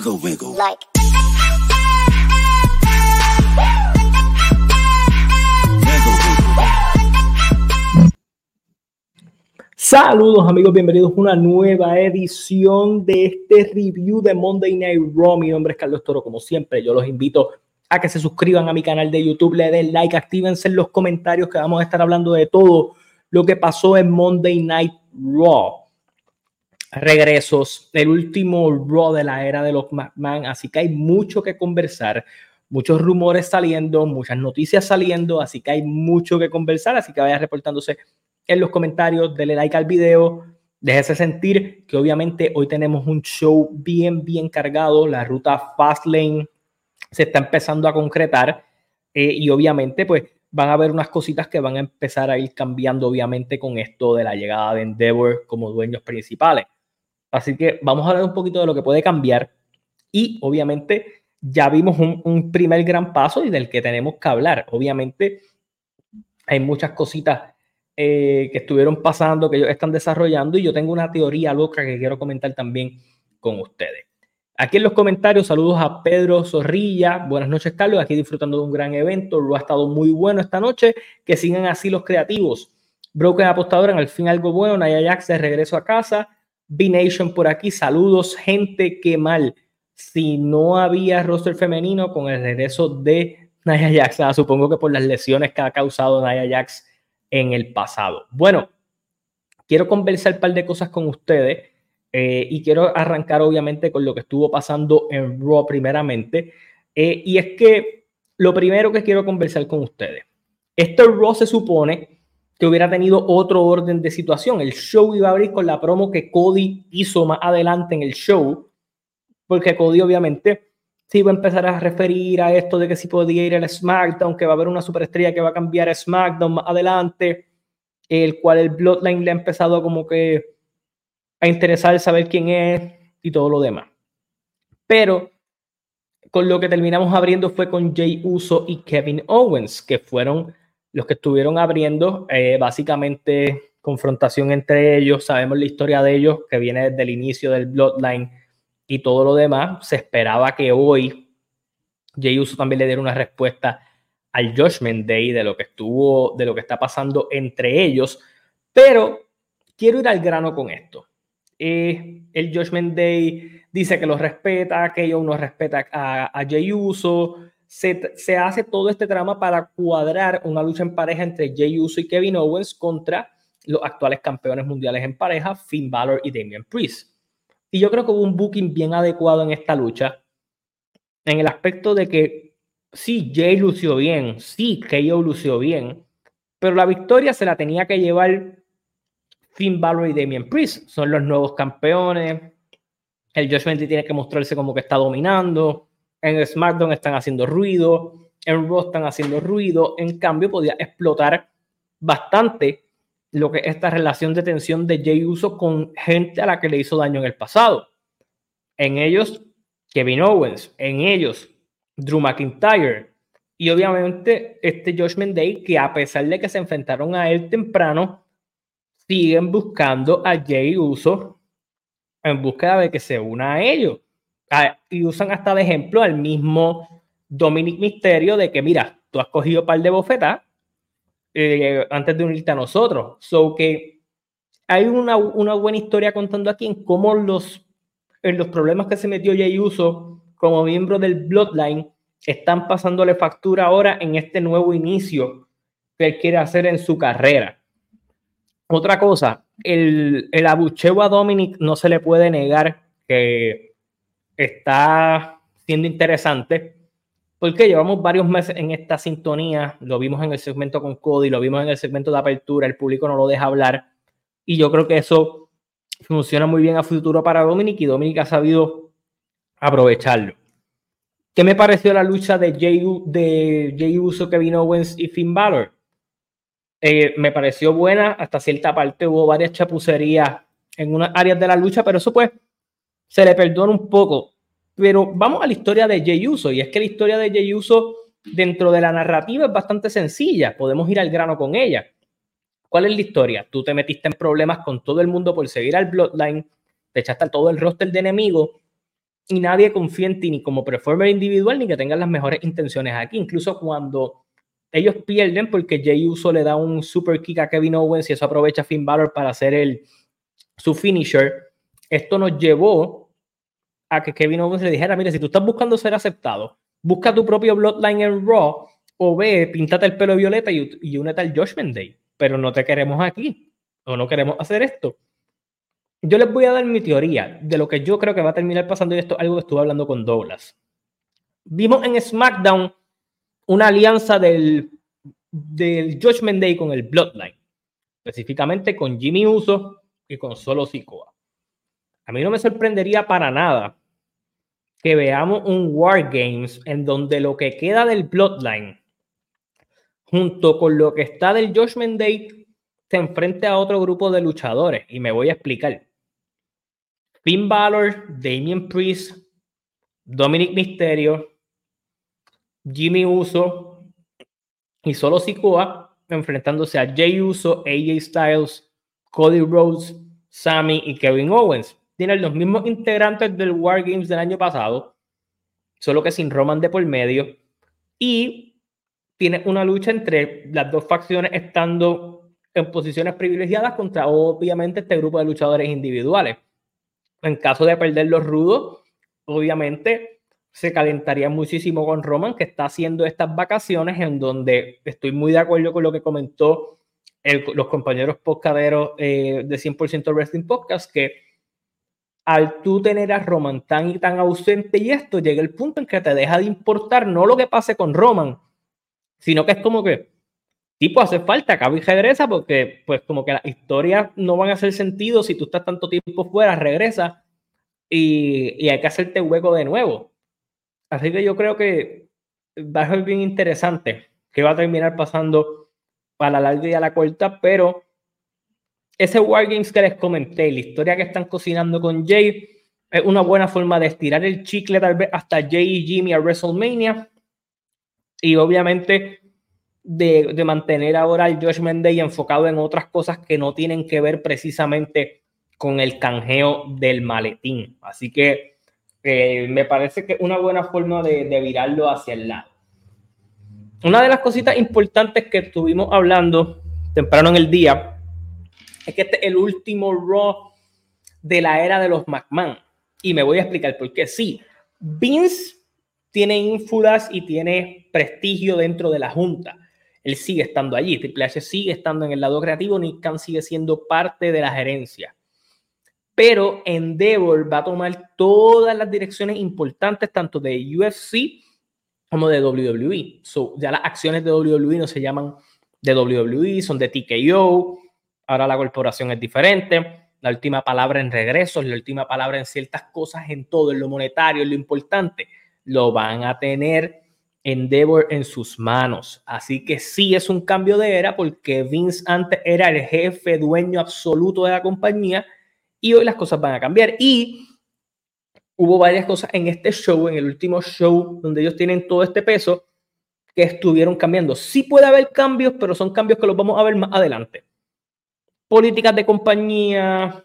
Wiggle, wiggle. Like. Wiggle, wiggle. Saludos amigos, bienvenidos a una nueva edición de este review de Monday Night Raw. Mi nombre es Carlos Toro, como siempre, yo los invito a que se suscriban a mi canal de YouTube, le den like, actívense en los comentarios que vamos a estar hablando de todo lo que pasó en Monday Night Raw. Regresos, el último Raw de la era de los McMahon, así que hay mucho que conversar, muchos rumores saliendo, muchas noticias saliendo, así que hay mucho que conversar, así que vaya reportándose en los comentarios, denle like al video, déjese sentir que obviamente hoy tenemos un show bien, bien cargado, la ruta Fastlane se está empezando a concretar eh, y obviamente pues van a haber unas cositas que van a empezar a ir cambiando obviamente con esto de la llegada de Endeavor como dueños principales. Así que vamos a hablar un poquito de lo que puede cambiar y obviamente ya vimos un, primer gran paso y del que tenemos que hablar. Obviamente hay muchas cositas eh, que estuvieron pasando, que ellos están desarrollando y yo tengo una teoría loca que quiero comentar también con ustedes. Aquí en los comentarios, saludos a Pedro Zorrilla. Buenas noches, Carlos. Aquí disfrutando de un gran evento. Lo ha estado muy bueno esta noche. Que sigan así los creativos. Broken Apostadora, en el fin algo bueno. Naya Jax de regreso a casa. B-Nation por aquí. Saludos, gente. Qué mal. Si no había roster femenino con el regreso de Naya Jax, supongo que por las lesiones que ha causado Naya Jax en el pasado. Bueno, quiero conversar un par de cosas con ustedes eh, y quiero arrancar obviamente con lo que estuvo pasando en Raw primeramente. Eh, y es que lo primero que quiero conversar con ustedes, este Raw se supone que hubiera tenido otro orden de situación. El show iba a abrir con la promo que Cody hizo más adelante en el show, porque Cody obviamente se iba a empezar a referir a esto de que si podía ir al SmackDown, que va a haber una superestrella que va a cambiar a SmackDown más adelante, el cual el Bloodline le ha empezado como que a interesar saber quién es y todo lo demás. Pero con lo que terminamos abriendo fue con Jay Uso y Kevin Owens, que fueron los que estuvieron abriendo eh, básicamente confrontación entre ellos. Sabemos la historia de ellos que viene desde el inicio del Bloodline y todo lo demás. Se esperaba que hoy Jay Uso también le diera una respuesta al Judgment Day de lo que estuvo, de lo que está pasando entre ellos. Pero quiero ir al grano con esto. Eh, el Judgment Day dice que lo respeta, que ellos no respeta a, a Jay Uso. Se, hace todo este drama para cuadrar una lucha en pareja entre Jay Uso y Kevin Owens contra los actuales campeones mundiales en pareja, Finn Balor y Damian Priest. Y yo creo que hubo un booking bien adecuado en esta lucha, en el aspecto de que sí, Jay lució bien, sí, KO lució bien, pero la victoria se la tenía que llevar Finn Balor y Damian Priest son los nuevos campeones. El Josh Bentley tiene que mostrarse como que está dominando. En SmackDown están haciendo ruido. En Raw están haciendo ruido. En cambio, podía explotar bastante lo que es esta relación de tensión de Jay Uso con gente a la que le hizo daño en el pasado. En ellos, Kevin Owens. En ellos, Drew McIntyre. Y obviamente este Josh Day, que a pesar de que se enfrentaron a él temprano, siguen buscando a Jay Uso en búsqueda de que se una a ellos. Y usan hasta de ejemplo al mismo Dominic Misterio de que, mira, tú has cogido un par de bofetas eh, antes de unirte a nosotros. So que hay una, una, buena historia contando aquí en cómo los, en los problemas que se metió Jay Uso como miembro del Bloodline están pasándole factura ahora en este nuevo inicio que él quiere hacer en su carrera. Otra cosa, el, el abucheo a Dominic no se le puede negar que está siendo interesante porque llevamos varios meses en esta sintonía, lo vimos en el segmento con Cody, lo vimos en el segmento de apertura, el público no lo deja hablar y yo creo que eso funciona muy bien a futuro para Dominic y Dominic ha sabido aprovecharlo. ¿Qué me pareció la lucha de Jay, de Jay Uso, Kevin Owens y Finn Balor? Eh, me pareció buena, hasta cierta parte hubo varias chapucerías en unas áreas de la lucha, pero eso pues se le perdona un poco. Pero vamos a la historia de Jey Uso, y es que la historia de Jey Uso dentro de la narrativa es bastante sencilla, podemos ir al grano con ella. ¿Cuál es la historia? Tú te metiste en problemas con todo el mundo por seguir al Bloodline, te echaste todo el roster de enemigos, y nadie confía en ti ni como performer individual ni que tengas las mejores intenciones aquí. Incluso cuando ellos pierden porque Jay Uso le da un super kick a Kevin Owens y eso aprovecha Finn Balor para hacer el, su finisher. Esto nos llevó a que Kevin Owens le dijera, mire, si tú estás buscando ser aceptado, busca tu propio Bloodline en Raw o ve, píntate el pelo violeta y, y únete al Judgment Day. Pero no te queremos aquí o no queremos hacer esto. Yo les voy a dar mi teoría de lo que yo creo que va a terminar pasando y esto es algo que estuve hablando con Douglas. Vimos en SmackDown una alianza del, del Judgment Day con el Bloodline, específicamente con Jimmy Uso y con Solo Sikoa. A mí no me sorprendería para nada que veamos un War Games en donde lo que queda del Bloodline, junto con lo que está del Judgment Day, se enfrente a otro grupo de luchadores. Y me voy a explicar. Finn Balor, Damien Priest, Dominic Mysterio, Jimmy Uso y solo Sikoa enfrentándose a Jay Uso, AJ Styles, Cody Rhodes, Sammy y Kevin Owens. Tienen los mismos integrantes del War Games del año pasado, solo que sin Roman de por medio. Y tiene una lucha entre las dos facciones estando en posiciones privilegiadas contra obviamente este grupo de luchadores individuales. En caso de perder los rudos, obviamente se calentaría muchísimo con Roman, que está haciendo estas vacaciones en donde estoy muy de acuerdo con lo que comentó los compañeros podcaderos eh, de 100% Wrestling Podcast, que al tú tener a Roman tan y tan ausente y esto, llega el punto en que te deja de importar no lo que pase con Roman, sino que es como que, tipo, hace falta, acaba y regresa, porque pues como que las historias no van a hacer sentido si tú estás tanto tiempo fuera, regresa y, y hay que hacerte hueco de nuevo. Así que yo creo que va a ser bien interesante que va a terminar pasando a la larga y a la corta, pero ese Wargames que les comenté, la historia que están cocinando con Jay, es una buena forma de estirar el chicle tal vez hasta Jay y Jimmy a WrestleMania y obviamente de, mantener ahora el Judgment Day enfocado en otras cosas que no tienen que ver precisamente con el canjeo del maletín. Así que eh, me parece que es una buena forma de, de, virarlo hacia el lado. Una de las cositas importantes que estuvimos hablando temprano en el día es que este es el último Raw de la era de los McMahon. Y me voy a explicar por qué. Sí, Vince tiene ínfulas y tiene prestigio dentro de la Junta. Él sigue estando allí. Triple H sigue estando en el lado creativo. Nick Khan sigue siendo parte de la gerencia pero Endeavor va a tomar todas las direcciones importantes, tanto de UFC como de WWE. So, ya las acciones de WWE no se llaman de WWE, son de TKO. Ahora la corporación es diferente. La última palabra en regresos, la última palabra en ciertas cosas, en todo, en lo monetario, en lo importante, lo van a tener Endeavor en sus manos. Así que sí es un cambio de era porque Vince antes era el jefe, dueño absoluto de la compañía y hoy las cosas van a cambiar. Y hubo varias cosas en este show, en el último show, donde ellos tienen todo este peso, que estuvieron cambiando. Sí puede haber cambios, pero son cambios que los vamos a ver más adelante. Políticas de compañía,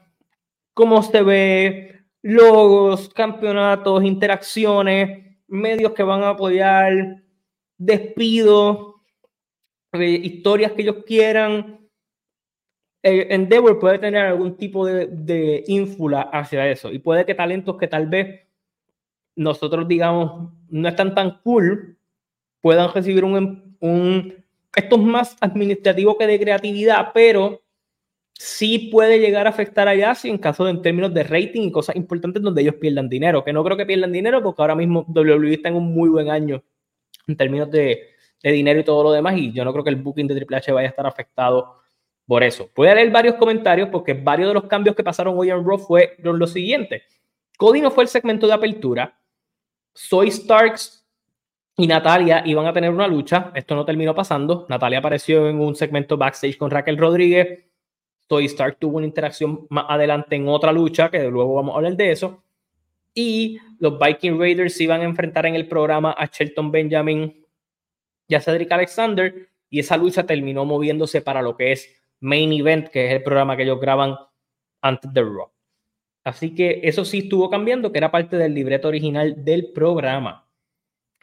cómo se ve, logos, campeonatos, interacciones, medios que van a apoyar, despidos, eh, historias que ellos quieran. Eh, Endeavor puede tener algún tipo de, de ínfula hacia eso y puede que talentos que tal vez nosotros digamos no están tan cool puedan recibir un, un esto es más administrativo que de creatividad, pero sí puede llegar a afectar allá si en caso de en términos de rating y cosas importantes donde ellos pierdan dinero, que no creo que pierdan dinero porque ahora mismo WWE está en un muy buen año en términos de, de dinero y todo lo demás y yo no creo que el booking de Triple H vaya a estar afectado por eso, voy a leer varios comentarios porque varios de los cambios que pasaron hoy en Raw fueron lo siguiente. Cody no fue el segmento de apertura. Soy Starks y Natalia iban a tener una lucha. Esto no terminó pasando. Natalia apareció en un segmento backstage con Raquel Rodríguez. Soy Stark tuvo una interacción más adelante en otra lucha, que luego vamos a hablar de eso. Y los Viking Raiders se iban a enfrentar en el programa a Shelton Benjamin y a Cedric Alexander. Y esa lucha terminó moviéndose para lo que es Main Event, que es el programa que ellos graban antes de Raw. Así que eso sí estuvo cambiando, que era parte del libreto original del programa.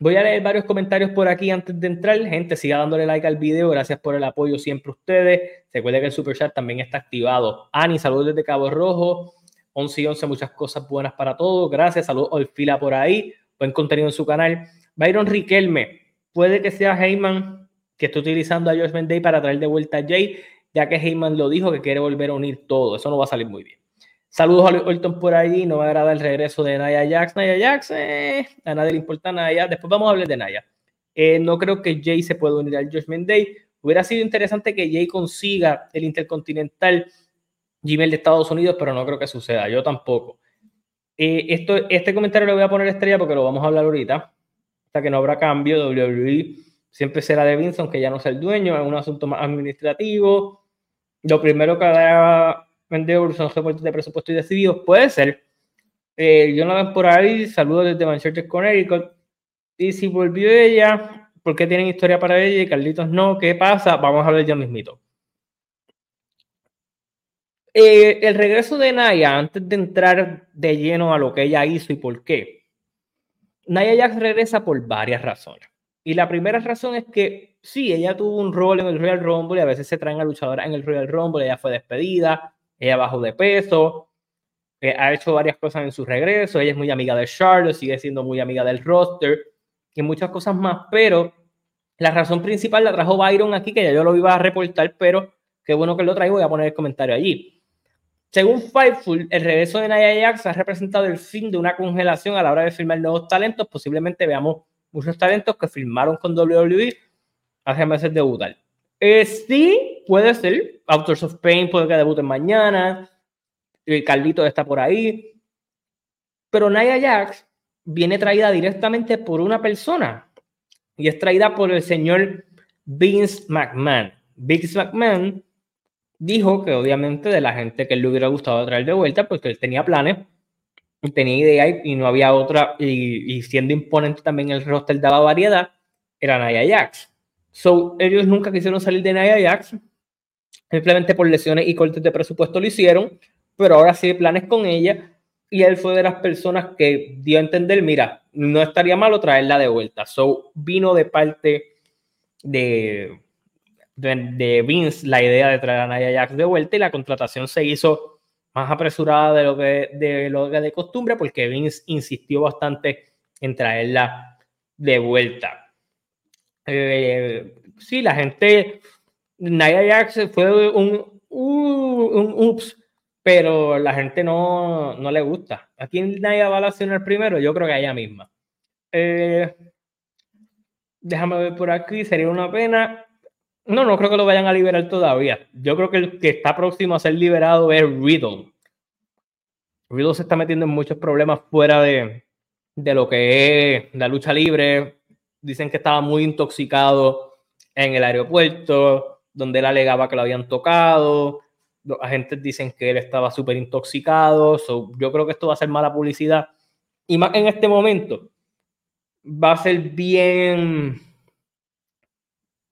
Voy a leer varios comentarios por aquí antes de entrar. Gente, siga dándole like al video. Gracias por el apoyo siempre ustedes. Recuerden que el super chat también está activado. Ani, saludos desde Cabo Rojo. 11 y 11, muchas cosas buenas para todos. Gracias. Saludos Olfila por ahí. Buen contenido en su canal. Byron Riquelme, puede que sea Heyman que esté utilizando a George Day para traer de vuelta a Jay, ya que Heyman lo dijo que quiere volver a unir todo. Eso no va a salir muy bien. Saludos a Orton por ahí. No me agrada el regreso de Naya Jax. Naya Jax, eh, a nadie le importa Naya. Después vamos a hablar de Naya. Eh, no creo que Jay se pueda unir al Judgment Day. Hubiera sido interesante que Jay consiga el Intercontinental Gmail de Estados Unidos, pero no creo que suceda. Yo tampoco. Eh, esto, este comentario lo voy a poner estrella porque lo vamos a hablar ahorita. Hasta que no habrá cambio. WWE siempre será de Vince, aunque ya no sea el dueño. Es un asunto más administrativo. Lo primero que hará vendedor son reportes de presupuesto y decididos, puede ser. Eh, yo no por ahí, saludos desde Manchester, Connecticut. Y si volvió ella, ¿por qué tienen historia para ella y Carlitos no? ¿Qué pasa? Vamos a ver ya mismito. Eh, el regreso de Naya, antes de entrar de lleno a lo que ella hizo y por qué, Naya ya regresa por varias razones. Y la primera razón es que sí, ella tuvo un rol en el Royal Rumble y a veces se traen a luchadoras en el Royal Rumble, ella fue despedida, ella bajó de peso, eh, ha hecho varias cosas en su regreso, ella es muy amiga de Charlotte, sigue siendo muy amiga del roster y muchas cosas más, pero la razón principal la trajo Byron aquí, que ya yo lo iba a reportar, pero qué bueno que lo traigo, voy a poner el comentario allí. Según Fightful, el regreso de Nia Jax ha representado el fin de una congelación a la hora de filmar nuevos talentos. Posiblemente veamos muchos talentos que filmaron con WWE hace meses debutar. Eh, sí, puede ser. Authors of Pain puede que debuten mañana. El Carlito está por ahí. Pero Nia Jax viene traída directamente por una persona. Y es traída por el señor Vince McMahon. Vince McMahon dijo que obviamente de la gente que le hubiera gustado traer de vuelta, porque él tenía planes, tenía idea y, no había otra, y, y, siendo imponente también el roster daba variedad, era Nia Jax. So, ellos nunca quisieron salir de Nia Jax, simplemente por lesiones y cortes de presupuesto lo hicieron, pero ahora sí hay planes con ella y él fue de las personas que dio a entender, mira, no estaría malo traerla de vuelta. So, vino de parte de, de, Vince la idea de traer a Nia Jax de vuelta y la contratación se hizo más apresurada de lo que de, lo que de costumbre porque Vince insistió bastante en traerla de vuelta. Eh, sí, la gente, Nia Jax fue un, un, ups, pero la gente no, no le gusta. ¿A quién Nia va a accionar primero? Yo creo que a ella misma. Eh, déjame ver por aquí, sería una pena. No, no creo que lo vayan a liberar todavía. Yo creo que el que está próximo a ser liberado es Riddle. Riddle se está metiendo en muchos problemas fuera de, de lo que es la lucha libre, dicen que estaba muy intoxicado en el aeropuerto, donde él alegaba que lo habían tocado. Los agentes dicen que él estaba súper intoxicado. yo creo que esto va a ser mala publicidad. Y más en este momento, va a ser bien,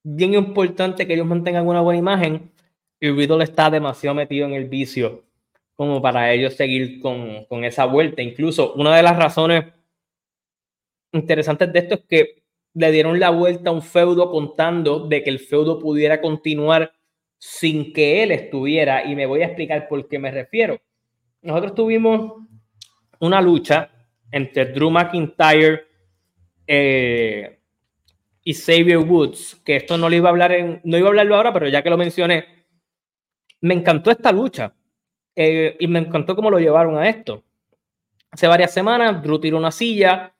bien importante que ellos mantengan una buena imagen. Y Riddle está demasiado metido en el vicio como para ellos seguir con, con esa vuelta. Incluso una de las razones interesantes de esto es que le dieron la vuelta a un feudo contando de que el feudo pudiera continuar sin que él estuviera y me voy a explicar por qué me refiero. Nosotros tuvimos una lucha entre Drew McIntyre eh, y Xavier Woods, que esto no lo iba a hablar en, no iba a hablarlo ahora, pero ya que lo mencioné, me encantó esta lucha eh, y me encantó cómo lo llevaron a esto. Hace varias semanas, Drew tiró una silla,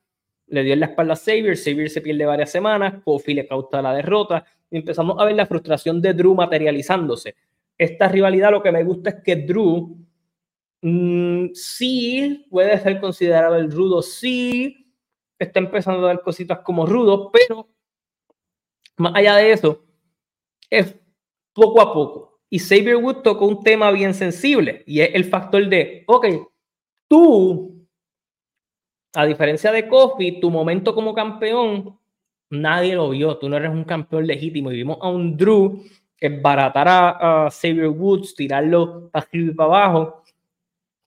le dio en la espalda a Xavier, Xavier se pierde varias semanas, Kofi le causa la derrota y empezamos a ver la frustración de Drew materializándose. Esta rivalidad lo que me gusta es que Drew mm, sí puede ser considerado el rudo, sí está empezando a dar cositas como rudo, pero más allá de eso, es poco a poco. Y Xavier Wood tocó un tema bien sensible y es el factor de, ok, tú a diferencia de Kofi, tu momento como campeón, nadie lo vio. Tú no eres un campeón legítimo. Y vimos a un Drew baratar a, Xavier Woods, tirarlo para arriba y para abajo.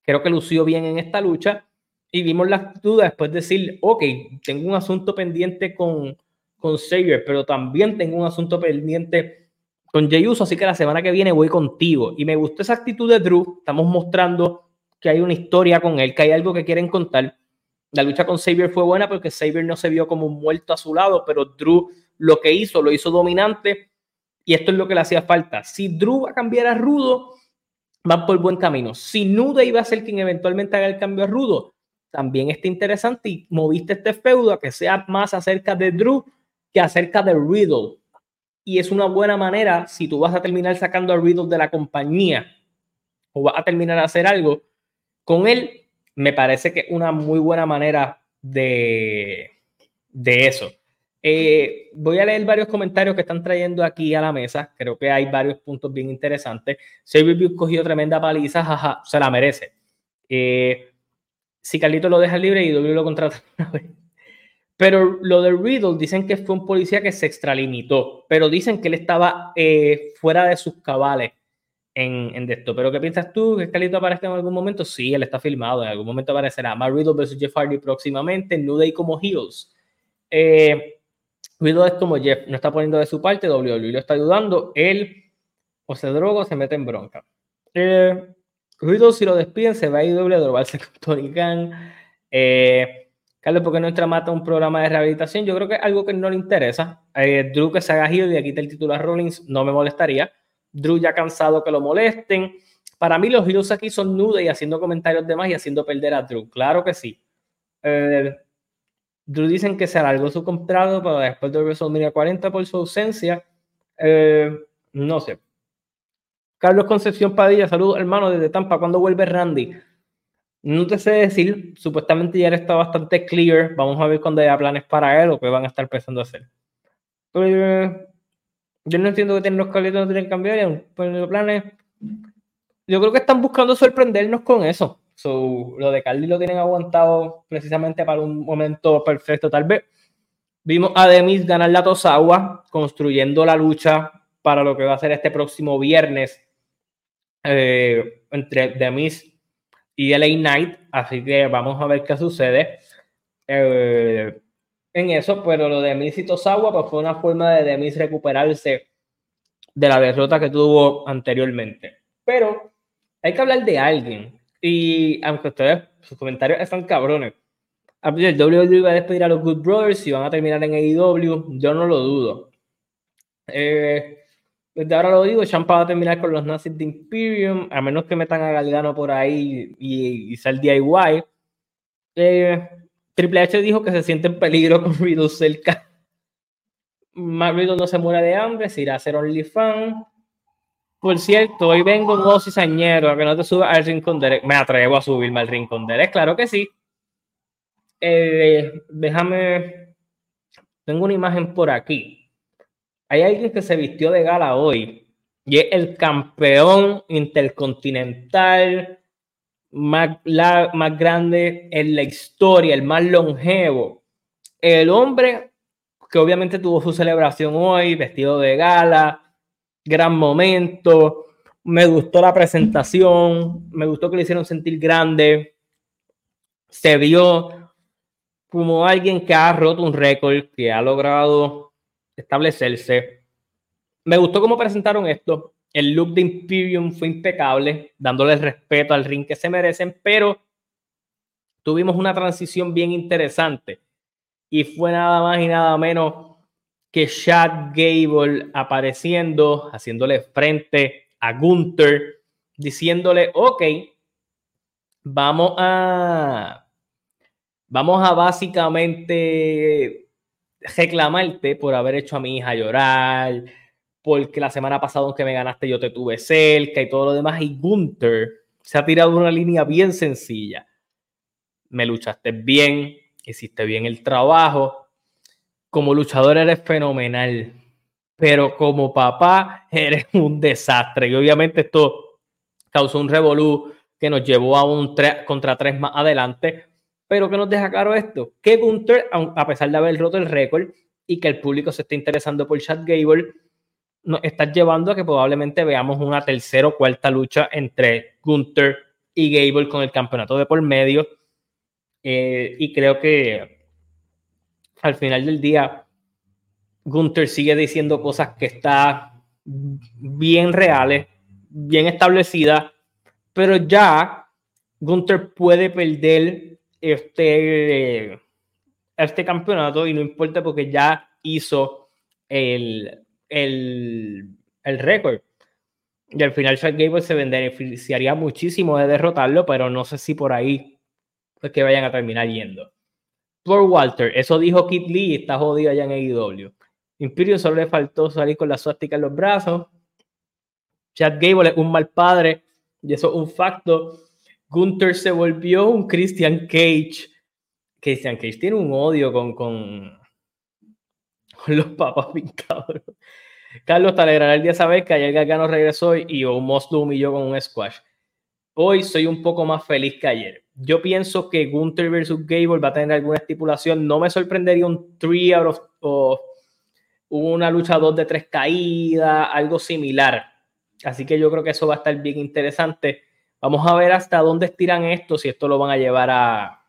Creo que lució bien en esta lucha y vimos la duda después de decir, ok, tengo un asunto pendiente con, con Xavier, pero también tengo un asunto pendiente con Jey Uso, así que la semana que viene voy contigo. Y me gustó esa actitud de Drew, estamos mostrando que hay una historia con él, que hay algo que quieren contar. La lucha con Xavier fue buena porque Xavier no se vio como muerto a su lado, pero Drew lo que hizo, lo hizo dominante y esto es lo que le hacía falta. Si Drew va a cambiar a Rudo, van por buen camino. Si Nuda iba a ser quien eventualmente haga el cambio a Rudo, también está interesante y moviste este feudo a que sea más acerca de Drew que acerca de Riddle. Y es una buena manera, si tú vas a terminar sacando a Riddle de la compañía o vas a terminar a hacer algo con él, me parece que es una muy buena manera de, de eso. Eh, voy a leer varios comentarios que están trayendo aquí a la mesa. Creo que hay varios puntos bien interesantes. Xavier cogió tremenda paliza, jaja, se la merece. Eh, si Carlito lo deja libre y W lo contrata Pero lo de Riddle dicen que fue un policía que se extralimitó, pero dicen que él estaba eh, fuera de sus cabales en, en esto. Pero ¿qué piensas tú? ¿Que Carlito aparezca en algún momento? Sí, él está filmado, en algún momento aparecerá. Más Riddle versus Jeff Hardy próximamente, New Day como Heels. Eh, Riddle es como Jeff, no está poniendo de su parte, WWE lo está ayudando, él o se droga o se mete en bronca. Eh, Riddle, si lo despiden, se va a ir doble a drogarse con Tony Khan. Eh, Carlos, ¿por qué no mata un programa de rehabilitación? Yo creo que es algo que no le interesa. Eh, Drew que se haga giro y quite el título a Rollins no me molestaría. Drew ya cansado que lo molesten. Para mí los heroes aquí son nudes y haciendo comentarios de más y haciendo perder a Drew. Claro que sí. Eh, Drew dicen que se alargó su contrato para después de WrestleMania 40 por su ausencia. Eh, no sé. Carlos Concepción Padilla, saludos hermano desde Tampa. ¿Cuándo vuelve Randy? No te sé decir, supuestamente ya está bastante clear. Vamos a ver cuando haya planes para él o qué van a estar pensando hacer. Eh, yo no entiendo que tienen los Carlitos no tienen que cambiar, pues los planes. Yo creo que están buscando sorprendernos con eso. So, lo de Carly lo tienen aguantado precisamente para un momento perfecto, tal vez. Vimos a Demis ganar la Tosawa, construyendo la lucha para lo que va a ser este próximo viernes eh, entre Demis y LA Knight. Así que vamos a ver qué sucede eh, en eso. Pero lo de Demis y Tosawa pues fue una forma de Demis recuperarse de la derrota que tuvo anteriormente. Pero hay que hablar de alguien y aunque ustedes, sus comentarios están cabrones. El WWE va a despedir a los Good Brothers y van a terminar en AEW. Yo no lo dudo. Eh, desde ahora lo digo, Champa va a terminar con los Nazis de Imperium, a menos que metan a Galgano por ahí y, y sea el DIY. Eh, Triple H dijo que se siente en peligro con Riddle cerca. Riddle no se muere de hambre, se irá a hacer OnlyFans. Por cierto, hoy vengo un cizañero a que no te subas al rincón Derek. Me atrevo a subirme al rincón Derek, claro que sí. Eh, déjame. Tengo una imagen por aquí. Hay alguien que se vistió de gala hoy y es el campeón intercontinental más, la, más grande en la historia, el más longevo. El hombre que obviamente tuvo su celebración hoy, vestido de gala, gran momento. Me gustó la presentación, me gustó que le hicieron sentir grande. Se vio como alguien que ha roto un récord, que ha logrado establecerse. Me gustó cómo presentaron esto. El look de Imperium fue impecable, dándole respeto al ring que se merecen, pero tuvimos una transición bien interesante. Y fue nada más y nada menos que Chad Gable apareciendo, haciéndole frente a Gunther, diciéndole, ok, vamos a, vamos a básicamente reclamarte por haber hecho a mi hija llorar, porque la semana pasada aunque me ganaste yo te tuve cerca y todo lo demás, y Gunther se ha tirado una línea bien sencilla. Me luchaste bien, hiciste bien el trabajo, como luchador eres fenomenal, pero como papá eres un desastre. Y obviamente esto causó un revolú que nos llevó a un 3 contra 3 más adelante. Pero que nos deja claro esto, que Gunther, a pesar de haber roto el récord y que el público se esté interesando por Chad Gable, nos está llevando a que probablemente veamos una tercera o cuarta lucha entre Gunther y Gable con el campeonato de por medio. Eh, y creo que al final del día, Gunther sigue diciendo cosas que están bien reales, bien establecidas, pero ya Gunther puede perder este, este campeonato y no importa porque ya hizo el, el, el récord. Y al final Chad Gable se beneficiaría muchísimo de derrotarlo, pero no sé si por ahí es que vayan a terminar yendo. Por Walter, eso dijo Kit Lee, está jodido allá en AEW. Imperio solo le faltó salir con la suástica en los brazos. Chad Gable es un mal padre y eso es un facto. Gunther se volvió un Christian Cage. Christian Cage tiene un odio con, con, con los papas pintados. Carlos, te alegrará el día saber que ayer Gargano regresó y Omos lo humilló con un squash. Hoy soy un poco más feliz que ayer. Yo pienso que Gunther versus Gable va a tener alguna estipulación. No me sorprendería un 3 out of, una lucha 2 de 3 caídas, algo similar. Así que yo creo que eso va a estar bien interesante. Vamos a ver hasta dónde estiran esto, si esto lo van a llevar a,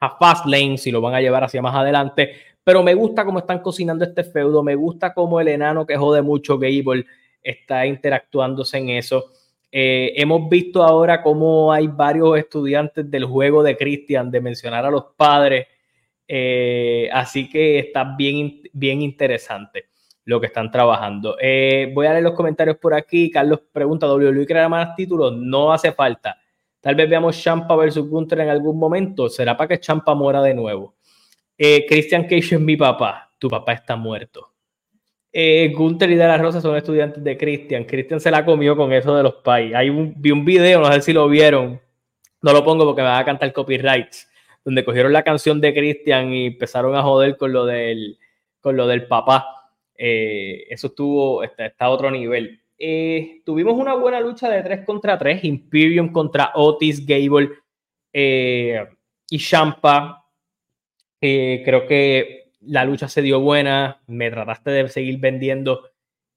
a Fastlane, si lo van a llevar hacia más adelante. Pero me gusta cómo están cocinando este feudo, me gusta cómo el enano que jode mucho Gable está interactuándose en eso. Eh, hemos visto ahora cómo hay varios estudiantes del juego de Christian de mencionar a los padres. Eh, así que está bien, bien interesante lo que están trabajando. Eh, voy a leer los comentarios por aquí. Carlos pregunta: ¿WWE creará más títulos? No hace falta. Tal vez veamos Champa versus Gunther en algún momento. ¿Será para que Champa muera de nuevo? Eh, Christian Cage es mi papá. Tu papá está muerto. Eh, Gunther y De La Rosa son estudiantes de Christian. Christian se la comió con eso de los pais. Hay vi un video, no sé si lo vieron. No lo pongo porque me va a cantar copyrights. Donde cogieron la canción de Christian y empezaron a joder con lo del, con lo del papá. Eh, eso estuvo, está, a otro nivel. Eh, tuvimos una buena lucha de 3 contra 3. Imperium contra Otis, Gable y Champa eh, creo que la lucha se dio buena. Me trataste de seguir vendiendo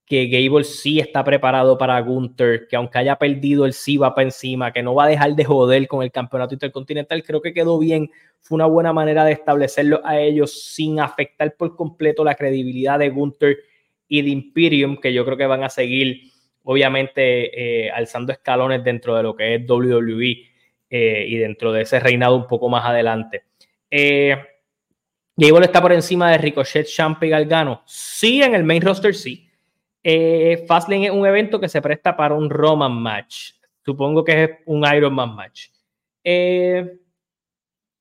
que Gable sí está preparado para Gunther, que aunque haya perdido, el sí va para encima, que no va a dejar de joder con el campeonato intercontinental. Creo que quedó bien. Fue una buena manera de establecerlo a ellos sin afectar por completo la credibilidad de Gunther y de Imperium, que yo creo que van a seguir, obviamente, eh, alzando escalones dentro de lo que es WWE eh, y dentro de ese reinado un poco más adelante. Gable está por encima de Ricochet, Champa y Galgano. Sí, en el main roster sí. Eh, Fastlane es un evento que se presta para un Roman match. Supongo que es un Iron Man match. Eh,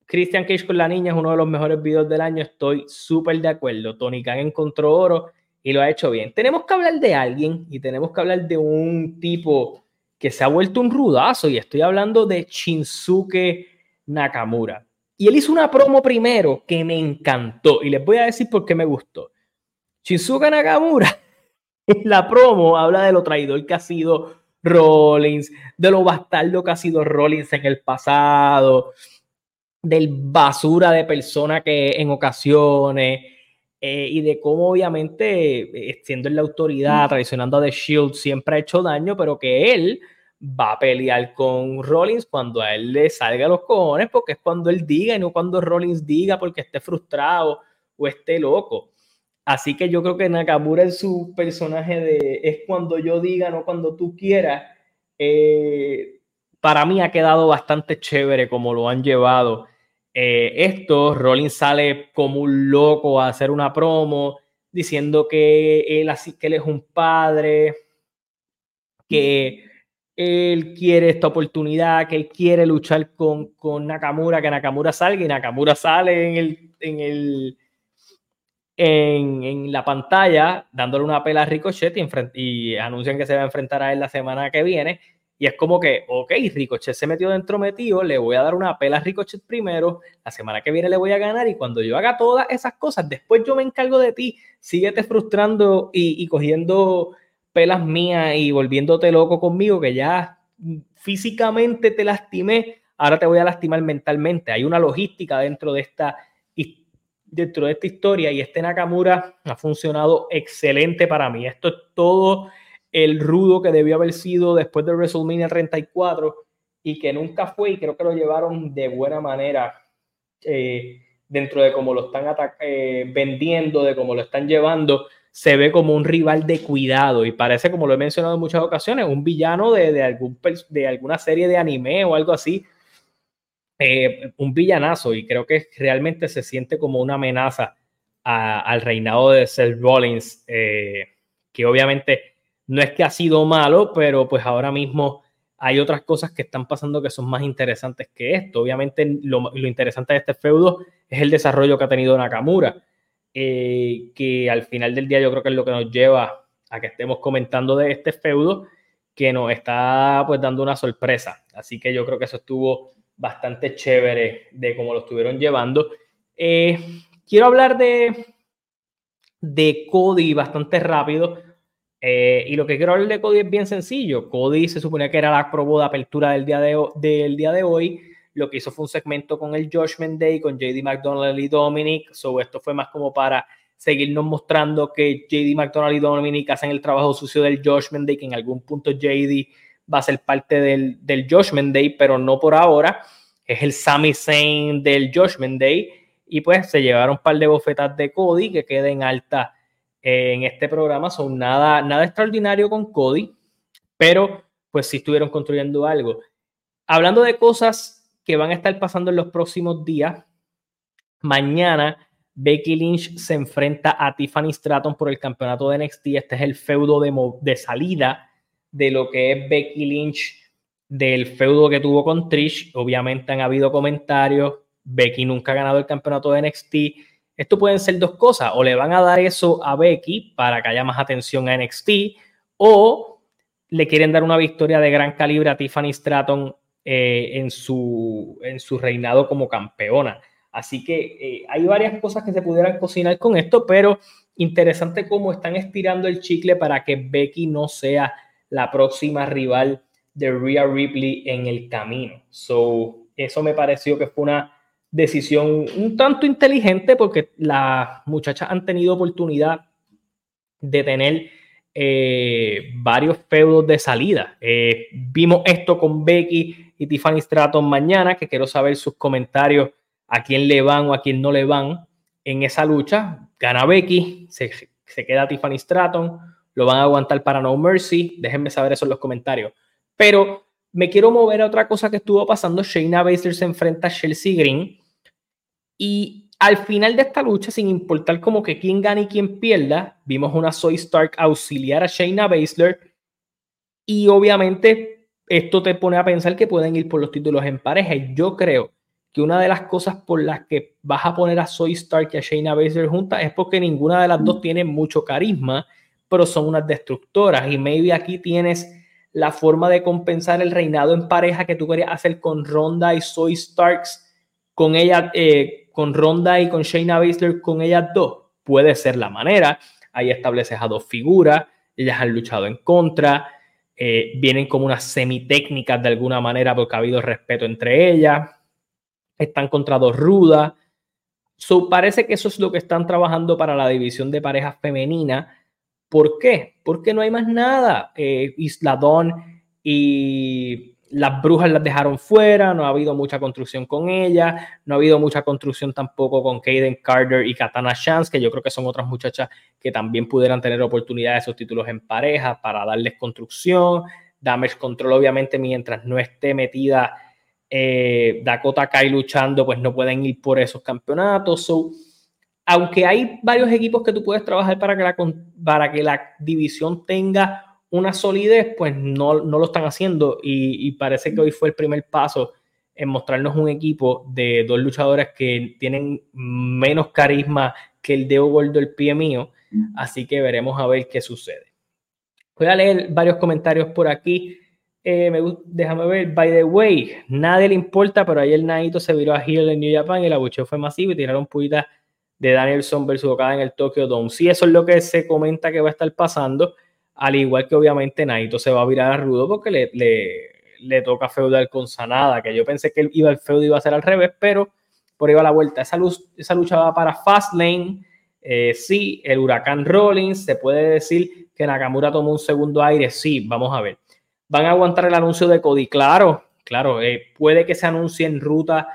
Christian Cage con la niña es uno de los mejores videos del año. Estoy súper de acuerdo. Tony Khan encontró oro y lo ha hecho bien. Tenemos que hablar de alguien y tenemos que hablar de un tipo que se ha vuelto un rudazo y estoy hablando de Shinsuke Nakamura. Y él hizo una promo primero que me encantó. Y les voy a decir por qué me gustó. Shinsuke Nakamura, en la promo, habla de lo traidor que ha sido Rollins, de lo bastardo que ha sido Rollins en el pasado, del basura de persona que en ocasiones, eh, y de cómo obviamente, eh, siendo en la autoridad, traicionando a The Shield, siempre ha hecho daño, pero que él va a pelear con Rollins cuando a él le salga los cojones, porque es cuando él diga y no cuando Rollins diga porque esté frustrado o esté loco. Así que yo creo que Nakamura en su personaje de es cuando yo diga, no cuando tú quieras. Eh, para mí ha quedado bastante chévere como lo han llevado. Eh, esto, Rollins sale como un loco a hacer una promo diciendo que él, así, que él es un padre, que él quiere esta oportunidad, que él quiere luchar con, con Nakamura, que Nakamura salga y Nakamura sale en el, en el en, la pantalla dándole una pela a Ricochet y, y, anuncian que se va a enfrentar a él la semana que viene. Y es como que, ok, Ricochet se metió dentro metido, le voy a dar una pela a Ricochet primero, la semana que viene le voy a ganar y cuando yo haga todas esas cosas, después yo me encargo de ti, síguete frustrando y, y cogiendo pelas mías y volviéndote loco conmigo, que ya físicamente te lastimé, ahora te voy a lastimar mentalmente. Hay una logística dentro de esta, dentro de esta historia y este Nakamura ha funcionado excelente para mí. Esto es todo el rudo que debió haber sido después de WrestleMania 34 y que nunca fue, y creo que lo llevaron de buena manera eh, dentro de cómo lo están eh, vendiendo, de cómo lo están llevando, se ve como un rival de cuidado y parece, como lo he mencionado en muchas ocasiones, un villano de, de, algún, de alguna serie de anime o algo así. Eh, un villanazo y creo que realmente se siente como una amenaza al reinado de Seth Rollins, eh, que obviamente no es que ha sido malo, pero pues ahora mismo hay otras cosas que están pasando que son más interesantes que esto. Obviamente lo, lo interesante de este feudo es el desarrollo que ha tenido Nakamura, eh, que al final del día yo creo que es lo que nos lleva a que estemos comentando de este feudo, que nos está pues dando una sorpresa. Así que yo creo que eso estuvo bastante chévere de cómo lo estuvieron llevando. Eh, quiero hablar de, de Cody bastante rápido. Eh, y lo que quiero hablar de Cody es bien sencillo. Cody se suponía que era la probo de apertura del día de, del día de hoy. Lo que hizo fue un segmento con el Judgment Day, con JD McDonald y Dominic. So, esto fue más como para seguirnos mostrando que JD McDonald y Dominic hacen el trabajo sucio del Judgment Day, que en algún punto JD va a ser parte del, del Judgment Day, pero no por ahora. Es el Sami Zayn del Judgment Day y pues se llevaron un par de bofetas de Cody que queden alta en este programa. Son nada, nada extraordinario con Cody, pero pues sí estuvieron construyendo algo. Hablando de cosas que van a estar pasando en los próximos días, mañana Becky Lynch se enfrenta a Tiffany Stratton por el campeonato de NXT. Este es el feudo de, de salida de lo que es Becky Lynch del feudo que tuvo con Trish. Obviamente han habido comentarios Becky nunca ha ganado el campeonato de NXT. Esto pueden ser dos cosas, o le van a dar eso a Becky para que haya más atención a NXT, o le quieren dar una victoria de gran calibre a Tiffany Stratton eh, en, su, en su reinado como campeona. Así que eh, hay varias cosas que se pudieran cocinar con esto, pero interesante cómo están estirando el chicle para que Becky no sea la próxima rival de Rhea Ripley en el camino. So, eso me pareció que fue una decisión un tanto inteligente porque las muchachas han tenido oportunidad de tener eh, varios feudos de salida. Eh, vimos esto con Becky y Tiffany Stratton mañana, que quiero saber sus comentarios a quién le van o a quién no le van en esa lucha. Gana Becky, se, se queda Tiffany Stratton, lo van a aguantar para No Mercy. Déjenme saber eso en los comentarios. Pero me quiero mover a otra cosa que estuvo pasando. Shayna Baszler se enfrenta a Chelsea Green. Y al final de esta lucha, sin importar como que quién gane y quién pierda, vimos una Soy Stark auxiliar a Shayna Baszler. Y obviamente esto te pone a pensar que pueden ir por los títulos en pareja. Y yo creo que una de las cosas por las que vas a poner a Soy Stark y a Shayna Baszler juntas es porque ninguna de las dos tiene mucho carisma, pero son unas destructoras. Y maybe aquí tienes la forma de compensar el reinado en pareja que tú querías hacer con Ronda y Soy Starks, con ella, eh, con Ronda y con Shayna Baszler, con ellas dos, puede ser la manera. Ahí estableces a dos figuras, ellas han luchado en contra, eh, vienen como unas semi-técnicas de alguna manera porque ha habido respeto entre ellas, están contra dos rudas. So, parece que eso es lo que están trabajando para la división de parejas femenina ¿Por qué? Porque no hay más nada. Eh, Isladón y las brujas las dejaron fuera, no ha habido mucha construcción con ellas, no ha habido mucha construcción tampoco con Kaden Carter y Katana Chance, que yo creo que son otras muchachas que también pudieran tener oportunidad de esos títulos en pareja para darles construcción. Damage Control, obviamente, mientras no esté metida eh, Dakota Kai luchando, pues no pueden ir por esos campeonatos. So, aunque hay varios equipos que tú puedes trabajar para que la división tenga una solidez, pues no, lo están haciendo y, parece que hoy fue el primer paso en mostrarnos un equipo de dos luchadores que tienen menos carisma que el Deo Gordo, el pie mío, así que veremos a ver qué sucede. Voy a leer varios comentarios por aquí. Eh, me, déjame ver, by the way, nadie le importa, pero ayer Naito se viró a Hill en New Japan y la bucheo fue masivo y tiraron puitas de Danielson versus Okada en el Tokyo Dome. Si eso es lo que se comenta que va a estar pasando, al igual que obviamente Naito se va a virar a Rudo porque le, le, toca feudal con Sanada, que yo pensé que iba el feudo iba a ser al revés, pero por ahí va la vuelta. Esa, luz, esa lucha va para Fastlane. Eh, sí, el huracán Rollins, se puede decir que Nakamura tomó un segundo aire. Sí, vamos a ver. Van a aguantar el anuncio de Cody, claro, claro, eh, puede que se anuncie en ruta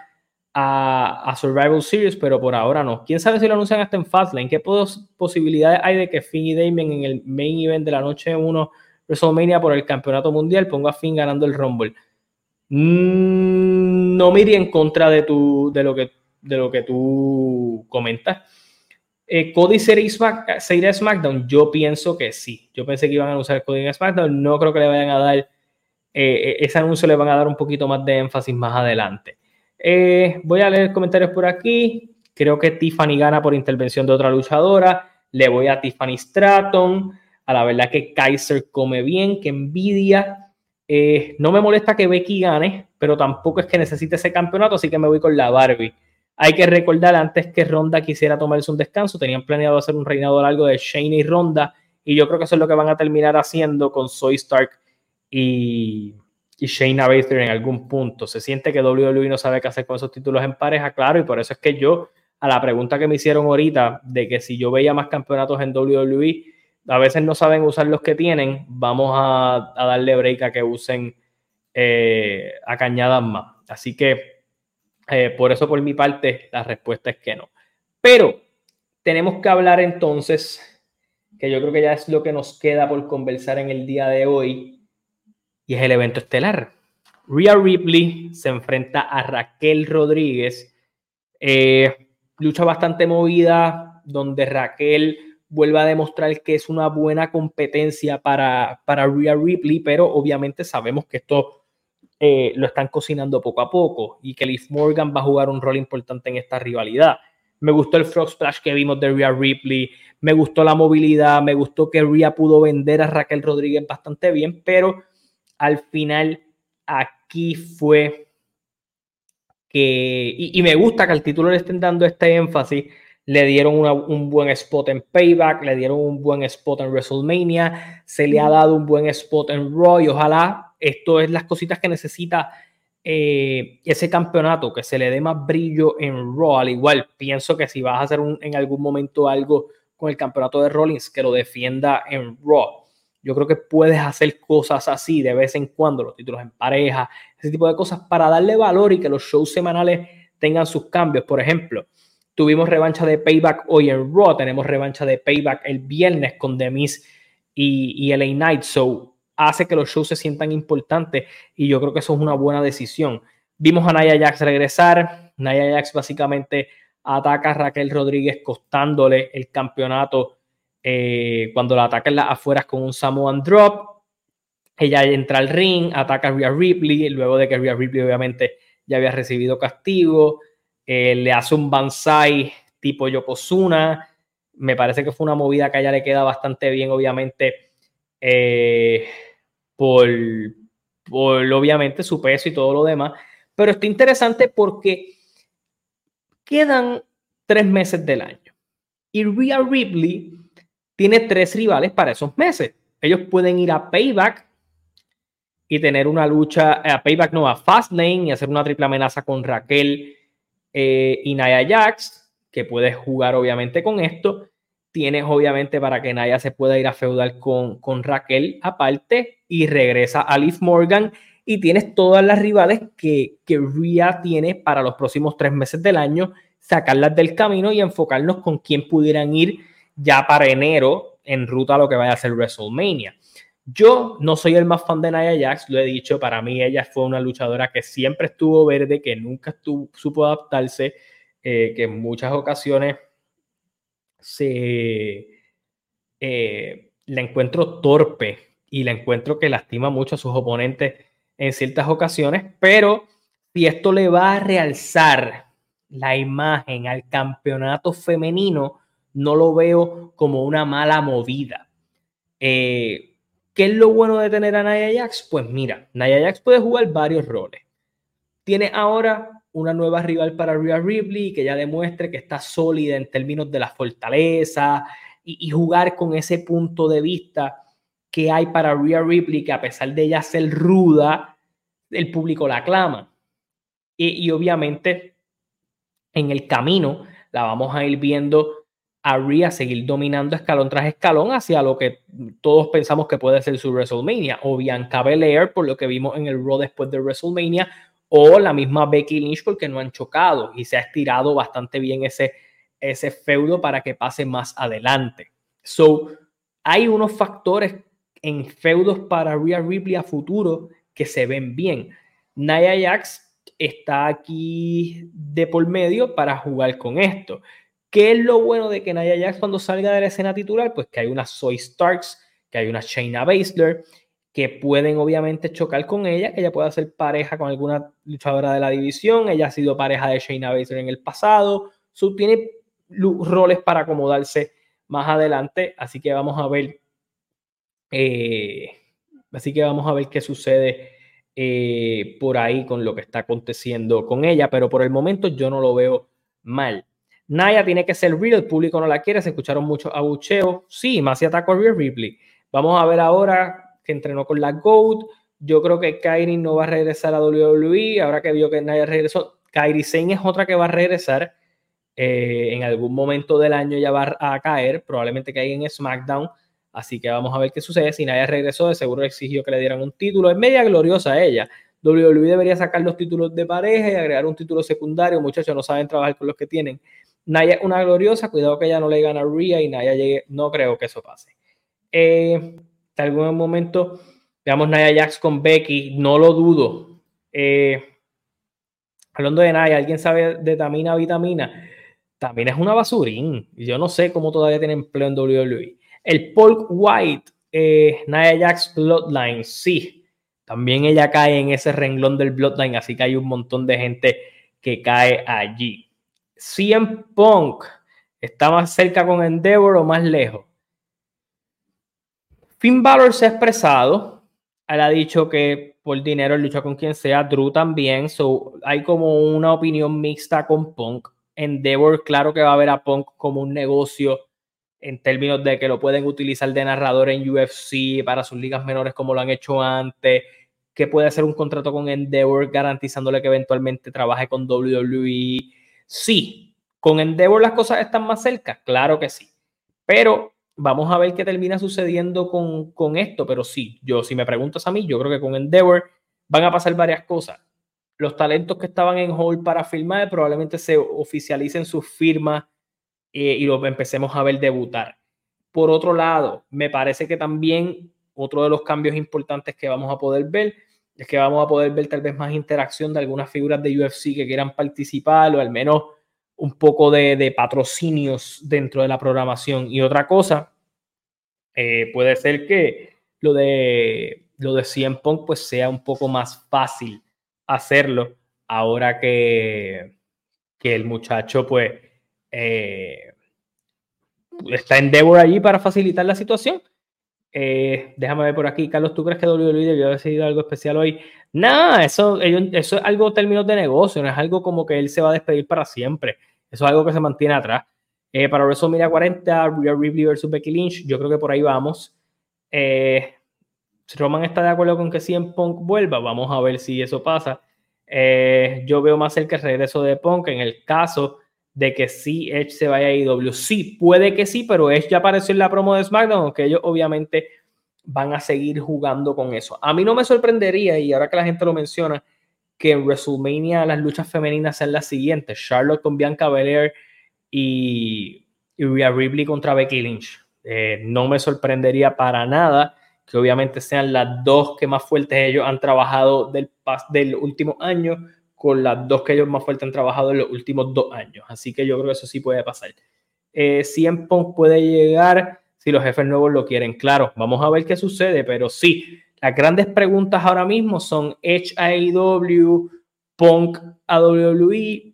a, a, Survival Series, pero por ahora no. ¿Quién sabe si lo anuncian hasta en Fastlane? ¿Qué posibilidades hay de que Finn y Damien en el main event de la noche 1 WrestleMania por el campeonato mundial ponga a Finn ganando el Rumble? Mm, no me iría en contra de, tu, de, lo, que, de lo que tú comentas. Eh, ¿Cody sería, a SmackDown? Yo pienso que sí. Yo pensé que iban a anunciar Cody en SmackDown. No creo que le vayan a dar, eh, eh, ese anuncio le van a dar un poquito más de énfasis más adelante. Voy a leer comentarios por aquí. Creo que Tiffany gana por intervención de otra luchadora. Le voy a Tiffany Stratton. A la verdad que Kaiser come bien, que envidia. no me molesta que Becky gane, pero tampoco es que necesite ese campeonato, así que me voy con la Barbie. Hay que recordar antes que Ronda quisiera tomarse un descanso, tenían planeado hacer un reinado largo de Shane y Ronda, y yo creo que eso es lo que van a terminar haciendo con Soy Stark y, y Shayna Baszler en algún punto. Se siente que WWE no sabe qué hacer con esos títulos en pareja, claro, y por eso es que yo, a la pregunta que me hicieron ahorita de que si yo veía más campeonatos en WWE, a veces no saben usar los que tienen, vamos a, darle break a que usen eh, a cañadas más. Así que eh, por eso, por mi parte, la respuesta es que no. Pero tenemos que hablar entonces, que yo creo que ya es lo que nos queda por conversar en el día de hoy, y es el evento estelar. Rhea Ripley se enfrenta a Raquel Rodríguez. Eh, lucha bastante movida, donde Raquel vuelve a demostrar que es una buena competencia para, para Rhea Ripley, pero obviamente sabemos que esto eh, lo están cocinando poco a poco y que Liv Morgan va a jugar un rol importante en esta rivalidad. Me gustó el Frog Splash que vimos de Rhea Ripley, me gustó la movilidad, me gustó que Rhea pudo vender a Raquel Rodríguez bastante bien, pero al final aquí fue que, y, me gusta que al título le estén dando este énfasis, le dieron un buen spot en Payback, le dieron un buen spot en WrestleMania, se le ha dado un buen spot en Raw y ojalá esto es las cositas que necesita eh, ese campeonato, que se le dé más brillo en Raw. Al igual, pienso que si vas a hacer en algún momento algo con el campeonato de Rollins, que lo defienda en Raw. Yo creo que puedes hacer cosas así de vez en cuando, los títulos en pareja, ese tipo de cosas, para darle valor y que los shows semanales tengan sus cambios. Por ejemplo, tuvimos revancha de Payback hoy en Raw, tenemos revancha de Payback el viernes con The Miz y, y LA Knight. So, hace que los shows se sientan importantes y yo creo que eso es una buena decisión. Vimos a Naya Jax regresar, Naya Jax básicamente ataca a Raquel Rodríguez costándole el campeonato eh, cuando la ataca las afueras con un Samoan Drop. Ella entra al ring, ataca a Rhea Ripley, luego de que Rhea Ripley obviamente ya había recibido castigo, eh, le hace un Banzai tipo Yokozuna. Me parece que fue una movida que a ella le queda bastante bien, obviamente. Eh, por, obviamente su peso y todo lo demás. Pero está interesante porque quedan tres meses del año. Y Rhea Ripley tiene tres rivales para esos meses. Ellos pueden ir a Payback y tener una lucha, a Payback no, a Fastlane y hacer una triple amenaza con Raquel eh, y Naya Jax, que puedes jugar obviamente con esto tienes obviamente para que Naya se pueda ir a feudal con, con Raquel aparte y regresa a Liv Morgan y tienes todas las rivales que, que tiene para los próximos tres meses del año, sacarlas del camino y enfocarnos con quién pudieran ir ya para enero en ruta a lo que vaya a ser WrestleMania. Yo no soy el más fan de Nia Jax, lo he dicho, para mí ella fue una luchadora que siempre estuvo verde, que nunca estuvo, supo adaptarse, eh, que en muchas ocasiones se eh, la encuentro torpe y la encuentro que lastima mucho a sus oponentes en ciertas ocasiones, pero si esto le va a realzar la imagen al campeonato femenino, no lo veo como una mala movida. Eh, ¿Qué es lo bueno de tener a Naya Jax? Pues mira, Naya Jax puede jugar varios roles. Tiene ahora una nueva rival para Rhea Ripley que ya demuestre que está sólida en términos de la fortaleza y, jugar con ese punto de vista que hay para Rhea Ripley, que a pesar de ella ser ruda, el público la aclama. Y obviamente en el camino la vamos a ir viendo a Rhea seguir dominando escalón tras escalón hacia lo que todos pensamos que puede ser su WrestleMania, o Bianca Belair por lo que vimos en el Raw después de WrestleMania, o la misma Becky Lynch porque no han chocado y se ha estirado bastante bien ese, ese feudo para que pase más adelante. So, hay unos factores en feudos para Rhea Ripley a futuro que se ven bien. Nia Jax está aquí de por medio para jugar con esto. ¿Qué es lo bueno de que Nia Jax cuando salga de la escena titular? Pues que hay una Soy Starks, que hay una Shayna Baszler, que pueden obviamente chocar con ella, que ella pueda ser pareja con alguna luchadora de la división. Ella ha sido pareja de Shayna Baszler en el pasado. So, tiene roles para acomodarse más adelante. Así que vamos a ver. Eh, así que vamos a ver qué sucede eh, por ahí con lo que está aconteciendo con ella. Pero por el momento yo no lo veo mal. Naya tiene que ser real, el público no la quiere, se escucharon muchos abucheos. Sí, más si atacó a Real Ripley. Vamos a ver ahora que entrenó con la GOAT. Yo creo que Kairi no va a regresar a WWE. Ahora que vio que Naya regresó, Kairi Sane es otra que va a regresar. Eh, en algún momento del año ya va a caer, probablemente caiga en SmackDown. Así que vamos a ver qué sucede. Si Naya regresó, de seguro exigió que le dieran un título. Es media gloriosa ella. WWE debería sacar los títulos de pareja y agregar un título secundario. Muchachos no saben trabajar con los que tienen. Naya una gloriosa, cuidado que ella no le gana a Rhea y Naya llegue, no creo que eso pase. Eh, algún momento, veamos Naya Jax con Becky, no lo dudo. Eh, hablando de Naya, ¿alguien sabe de Tamina Vitamina? Tamina es una basurín. Yo no sé cómo todavía tiene empleo en WWE. El Paul White, eh, Naya Jax Bloodline, sí. También ella cae en ese renglón del Bloodline, así que hay un montón de gente que cae allí. CM Punk está más cerca con Endeavor o más lejos. Finn Balor se ha expresado. Él ha dicho que por dinero lucha con quien sea. Drew también. So, hay como una opinión mixta con Punk. Endeavor, claro que va a ver a Punk como un negocio en términos de que lo pueden utilizar de narrador en UFC para sus ligas menores como lo han hecho antes, que puede hacer un contrato con Endeavor garantizándole que eventualmente trabaje con WWE Sí, con Endeavor las cosas están más cerca, claro que sí. Pero vamos a ver qué termina sucediendo con, esto. Pero sí, yo, si me preguntas a mí, yo creo que con Endeavor van a pasar varias cosas. Los talentos que estaban en hold para firmar probablemente se oficialicen sus firmas eh, y lo empecemos a ver debutar. Por otro lado, me parece que también otro de los cambios importantes que vamos a poder ver es que vamos a poder ver tal vez más interacción de algunas figuras de UFC que quieran participar o al menos un poco de, patrocinios dentro de la programación. Y otra cosa, eh, puede ser que lo de, lo de CM Punk pues sea un poco más fácil hacerlo ahora que, que el muchacho pues eh, está en Devor allí para facilitar la situación. Eh, déjame ver por aquí. Carlos, ¿tú crees que WWE debió haber decidido algo especial hoy? Nada, eso, eso es algo términos de negocio, no es algo como que él se va a despedir para siempre. Eso es algo que se mantiene atrás. Eh, para WrestleMania 40, Rhea Ripley versus Becky Lynch, yo creo que por ahí vamos. Eh, Roman está de acuerdo con que CM Punk vuelva, vamos a ver si eso pasa. Eh, yo veo más cerca el regreso de Punk en el caso de que sí Edge se vaya a IW. Sí, puede que sí, pero Edge ya apareció en la promo de SmackDown, aunque ellos obviamente van a seguir jugando con eso. A mí no me sorprendería, y ahora que la gente lo menciona, que en WrestleMania las luchas femeninas sean las siguientes: Charlotte con Bianca Belair y, y Rhea Ripley contra Becky Lynch. Eh, no me sorprendería para nada que obviamente sean las dos que más fuertes ellos han trabajado del, del último año con las dos que ellos más fuerte han trabajado en los últimos dos años. Así que yo creo que eso sí puede pasar. Eh, Punk puede llegar si los jefes nuevos lo quieren. Claro, vamos a ver qué sucede, pero sí, las grandes preguntas ahora mismo son AEW, Punk a WWE.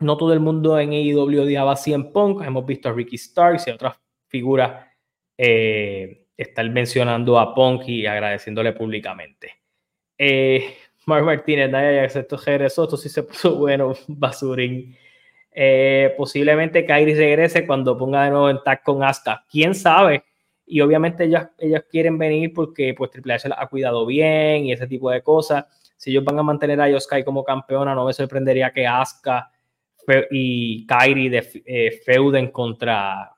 No todo el mundo en AEW odiaba a CM Punk. Hemos visto a Ricky Starks y otras figuras eh, estar mencionando a Punk y agradeciéndole públicamente. Eh, Mark Martínez, Naya esto regresó, esto sí se puso bueno, Basurín. Eh, posiblemente Kairi regrese cuando ponga de nuevo en tag con Asta. ¿Quién sabe? Y obviamente ellas, ellas quieren venir porque pues Triple H ha cuidado bien y ese tipo de cosas. Si ellos van a mantener a Yoskai como campeona, no me sorprendería que Asuka y Kyrie de, eh, feuden contra,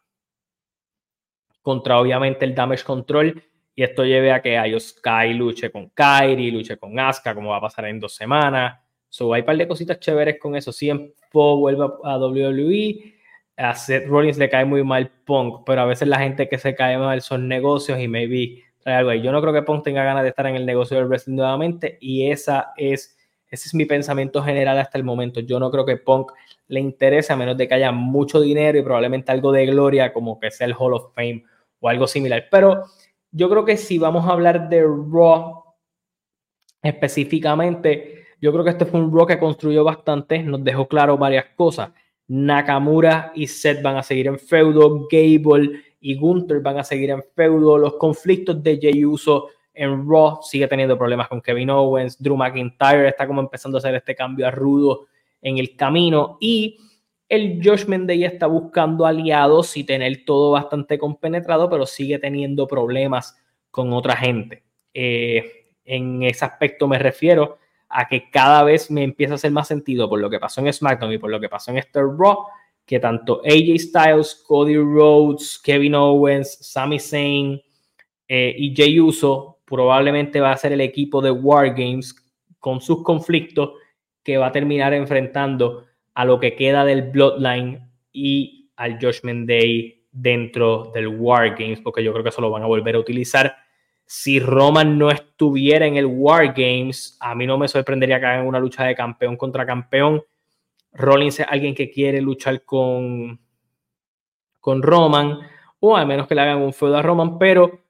contra obviamente el damage control y esto lleve a que Sky luche con Kyrie, luche con Asuka, como va a pasar en dos semanas. So, hay un par de cositas chéveres con eso. Siempre vuelve a WWE. A Seth Rollins le cae muy mal Punk, pero a veces la gente que se cae mal son negocios y maybe trae algo ahí. Yo no creo que Punk tenga ganas de estar en el negocio del wrestling nuevamente y esa es, ese es mi pensamiento general hasta el momento. Yo no creo que Punk le interese a menos de que haya mucho dinero y probablemente algo de gloria como que sea el Hall of Fame o algo similar. Pero yo creo que si vamos a hablar de Raw específicamente, yo creo que este fue un Raw que construyó bastante, nos dejó claro varias cosas. Nakamura y Seth van a seguir en feudo, Gable y Gunther van a seguir en feudo, los conflictos de Jey Uso en Raw sigue teniendo problemas con Kevin Owens, Drew McIntyre está como empezando a hacer este cambio a rudo en el camino y el Josh Day está buscando aliados y tener todo bastante compenetrado, pero sigue teniendo problemas con otra gente. Eh, en ese aspecto me refiero a que cada vez me empieza a hacer más sentido por lo que pasó en SmackDown y por lo que pasó en este Raw, que tanto AJ Styles, Cody Rhodes, Kevin Owens, Sami Zayn eh, y Jey Uso probablemente va a ser el equipo de War Games con sus conflictos que va a terminar enfrentando a lo que queda del Bloodline y al Judgment Day dentro del War Games, porque yo creo que eso lo van a volver a utilizar. Si Roman no estuviera en el War Games, a mí no me sorprendería que hagan una lucha de campeón contra campeón. Rollins es alguien que quiere luchar con, con Roman, o al menos que le hagan un feudo a Roman, pero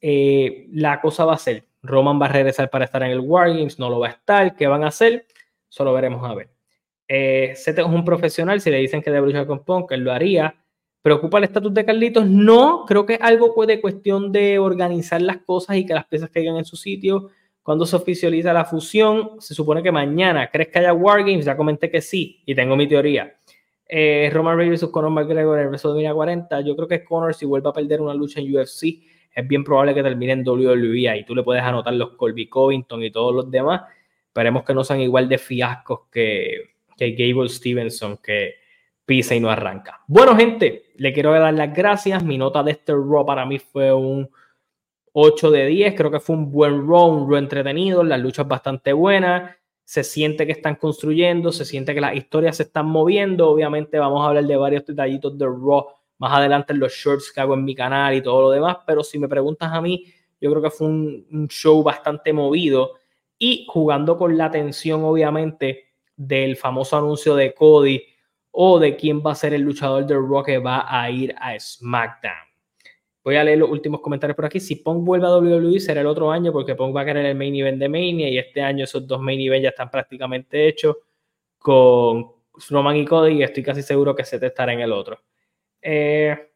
eh, la cosa va a ser, Roman va a regresar para estar en el War Games, no lo va a estar, ¿qué van a hacer? Solo veremos a ver. Eh, es un profesional, si le dicen que debe luchar con Punk, él lo haría. ¿Preocupa el estatus de Carlitos? No, creo que es algo de cuestión de organizar las cosas y que las piezas caigan en su sitio. Cuando se oficializa la fusión, se supone que mañana. ¿Crees que haya Wargames? Ya comenté que sí, y tengo mi teoría. Eh, Roman Reigns versus Conor McGregor en WrestleMania 40. Yo creo que Conor, si vuelve a perder una lucha en UFC, es bien probable que termine en WWE. Y tú le puedes anotar los Colby Covington y todos los demás. Esperemos que no sean igual de fiascos que, que Gable Stevenson que pisa y no arranca. Bueno, gente, le quiero dar las gracias. Mi nota de este Raw para mí fue un 8 de 10. Creo que fue un buen Raw, un Raw entretenido. Las luchas bastante buenas. Se siente que están construyendo, se siente que las historias se están moviendo. Obviamente vamos a hablar de varios detallitos de Raw más adelante en los shorts que hago en mi canal y todo lo demás. Pero si me preguntas a mí, yo creo que fue un, un show bastante movido y jugando con la tensión, obviamente, del famoso anuncio de Cody o de quién va a ser el luchador de Raw que va a ir a SmackDown. Voy a leer los últimos comentarios por aquí. Si Punk vuelve a WWE será el otro año porque Punk va a querer el main event de Mania y este año esos dos main events ya están prácticamente hechos con Roman y Cody y estoy casi seguro que se te estará en el otro. Eh,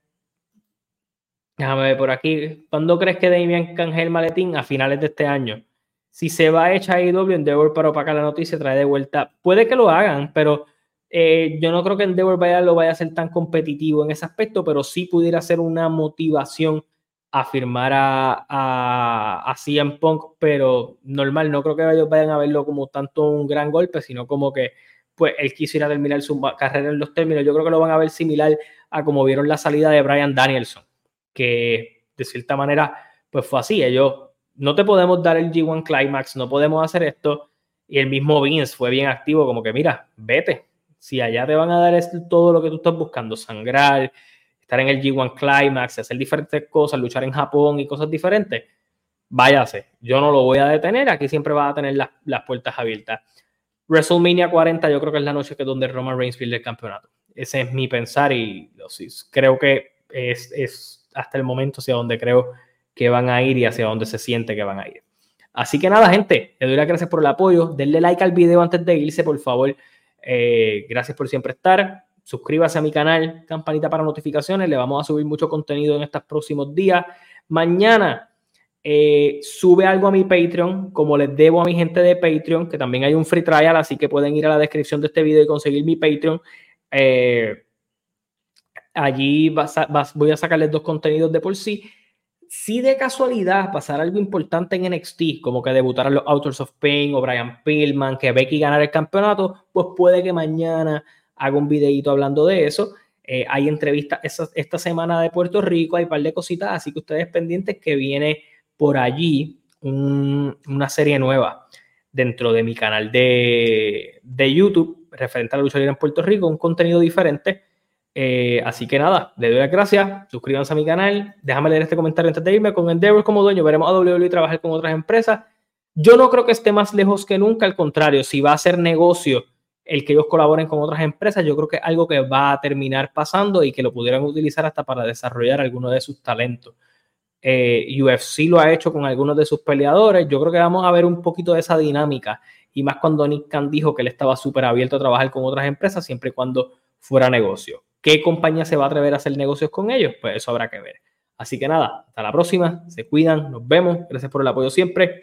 déjame ver por aquí. ¿Cuándo crees que Damian canje el maletín? A finales de este año si se va a echar Endeavor Endeavor para opacar la noticia, trae de vuelta. Puede que lo hagan, pero eh, yo no creo que Endeavor vaya, lo vaya a ser tan competitivo en ese aspecto, pero sí pudiera ser una motivación a firmar a, a, a CM Punk, pero normal, no creo que ellos vayan a verlo como tanto un gran golpe, sino como que pues él quisiera terminar su carrera en los términos. Yo creo que lo van a ver similar a como vieron la salida de Brian Danielson, que de cierta manera pues fue así. Ellos no te podemos dar el G1 Climax, no podemos hacer esto. Y el mismo Vince fue bien activo, como que mira, vete. Si allá te van a dar todo lo que tú estás buscando, sangrar, estar en el G1 Climax, hacer diferentes cosas, luchar en Japón y cosas diferentes, váyase. Yo no lo voy a detener, aquí siempre va a tener las, las puertas abiertas. WrestleMania 40 yo creo que es la noche que donde Roman Reigns pierde el campeonato. Ese es mi pensar y creo que es, es hasta el momento hacia donde creo que van a ir y hacia dónde se siente que van a ir. Así que nada, gente, le doy las gracias por el apoyo. Denle like al video antes de irse, por favor. Eh, gracias por siempre estar. Suscríbase a mi canal, campanita para notificaciones. Le vamos a subir mucho contenido en estos próximos días. Mañana eh, sube algo a mi Patreon, como les debo a mi gente de Patreon, que también hay un free trial, así que pueden ir a la descripción de este video y conseguir mi Patreon. Eh, allí voy a sacarles dos contenidos de por sí si de casualidad pasara algo importante en NXT, como que debutaran los Authors of Pain o Brian Pillman, que Becky ganara el campeonato, pues puede que mañana hago un videito hablando de eso. Eh, hay entrevistas esta, semana de Puerto Rico, hay un par de cositas, así que ustedes pendientes que viene por allí una serie nueva dentro de mi canal de, de YouTube referente a la lucha libre en Puerto Rico, un contenido diferente. Eh, así que nada, le doy las gracias, suscríbanse a mi canal, déjame leer este comentario antes de irme. Con Endeavor como dueño, veremos a WWE trabajar con otras empresas. Yo no creo que esté más lejos que nunca, al contrario, si va a ser negocio el que ellos colaboren con otras empresas, yo creo que es algo que va a terminar pasando y que lo pudieran utilizar hasta para desarrollar algunos de sus talentos. Eh, UFC lo ha hecho con algunos de sus peleadores. Yo creo que vamos a ver un poquito de esa dinámica y más cuando Nick Khan dijo que él estaba súper abierto a trabajar con otras empresas siempre y cuando fuera negocio. ¿Qué compañía se va a atrever a hacer negocios con ellos? Pues eso habrá que ver. Así que nada, hasta la próxima, se cuidan, nos vemos, gracias por el apoyo siempre.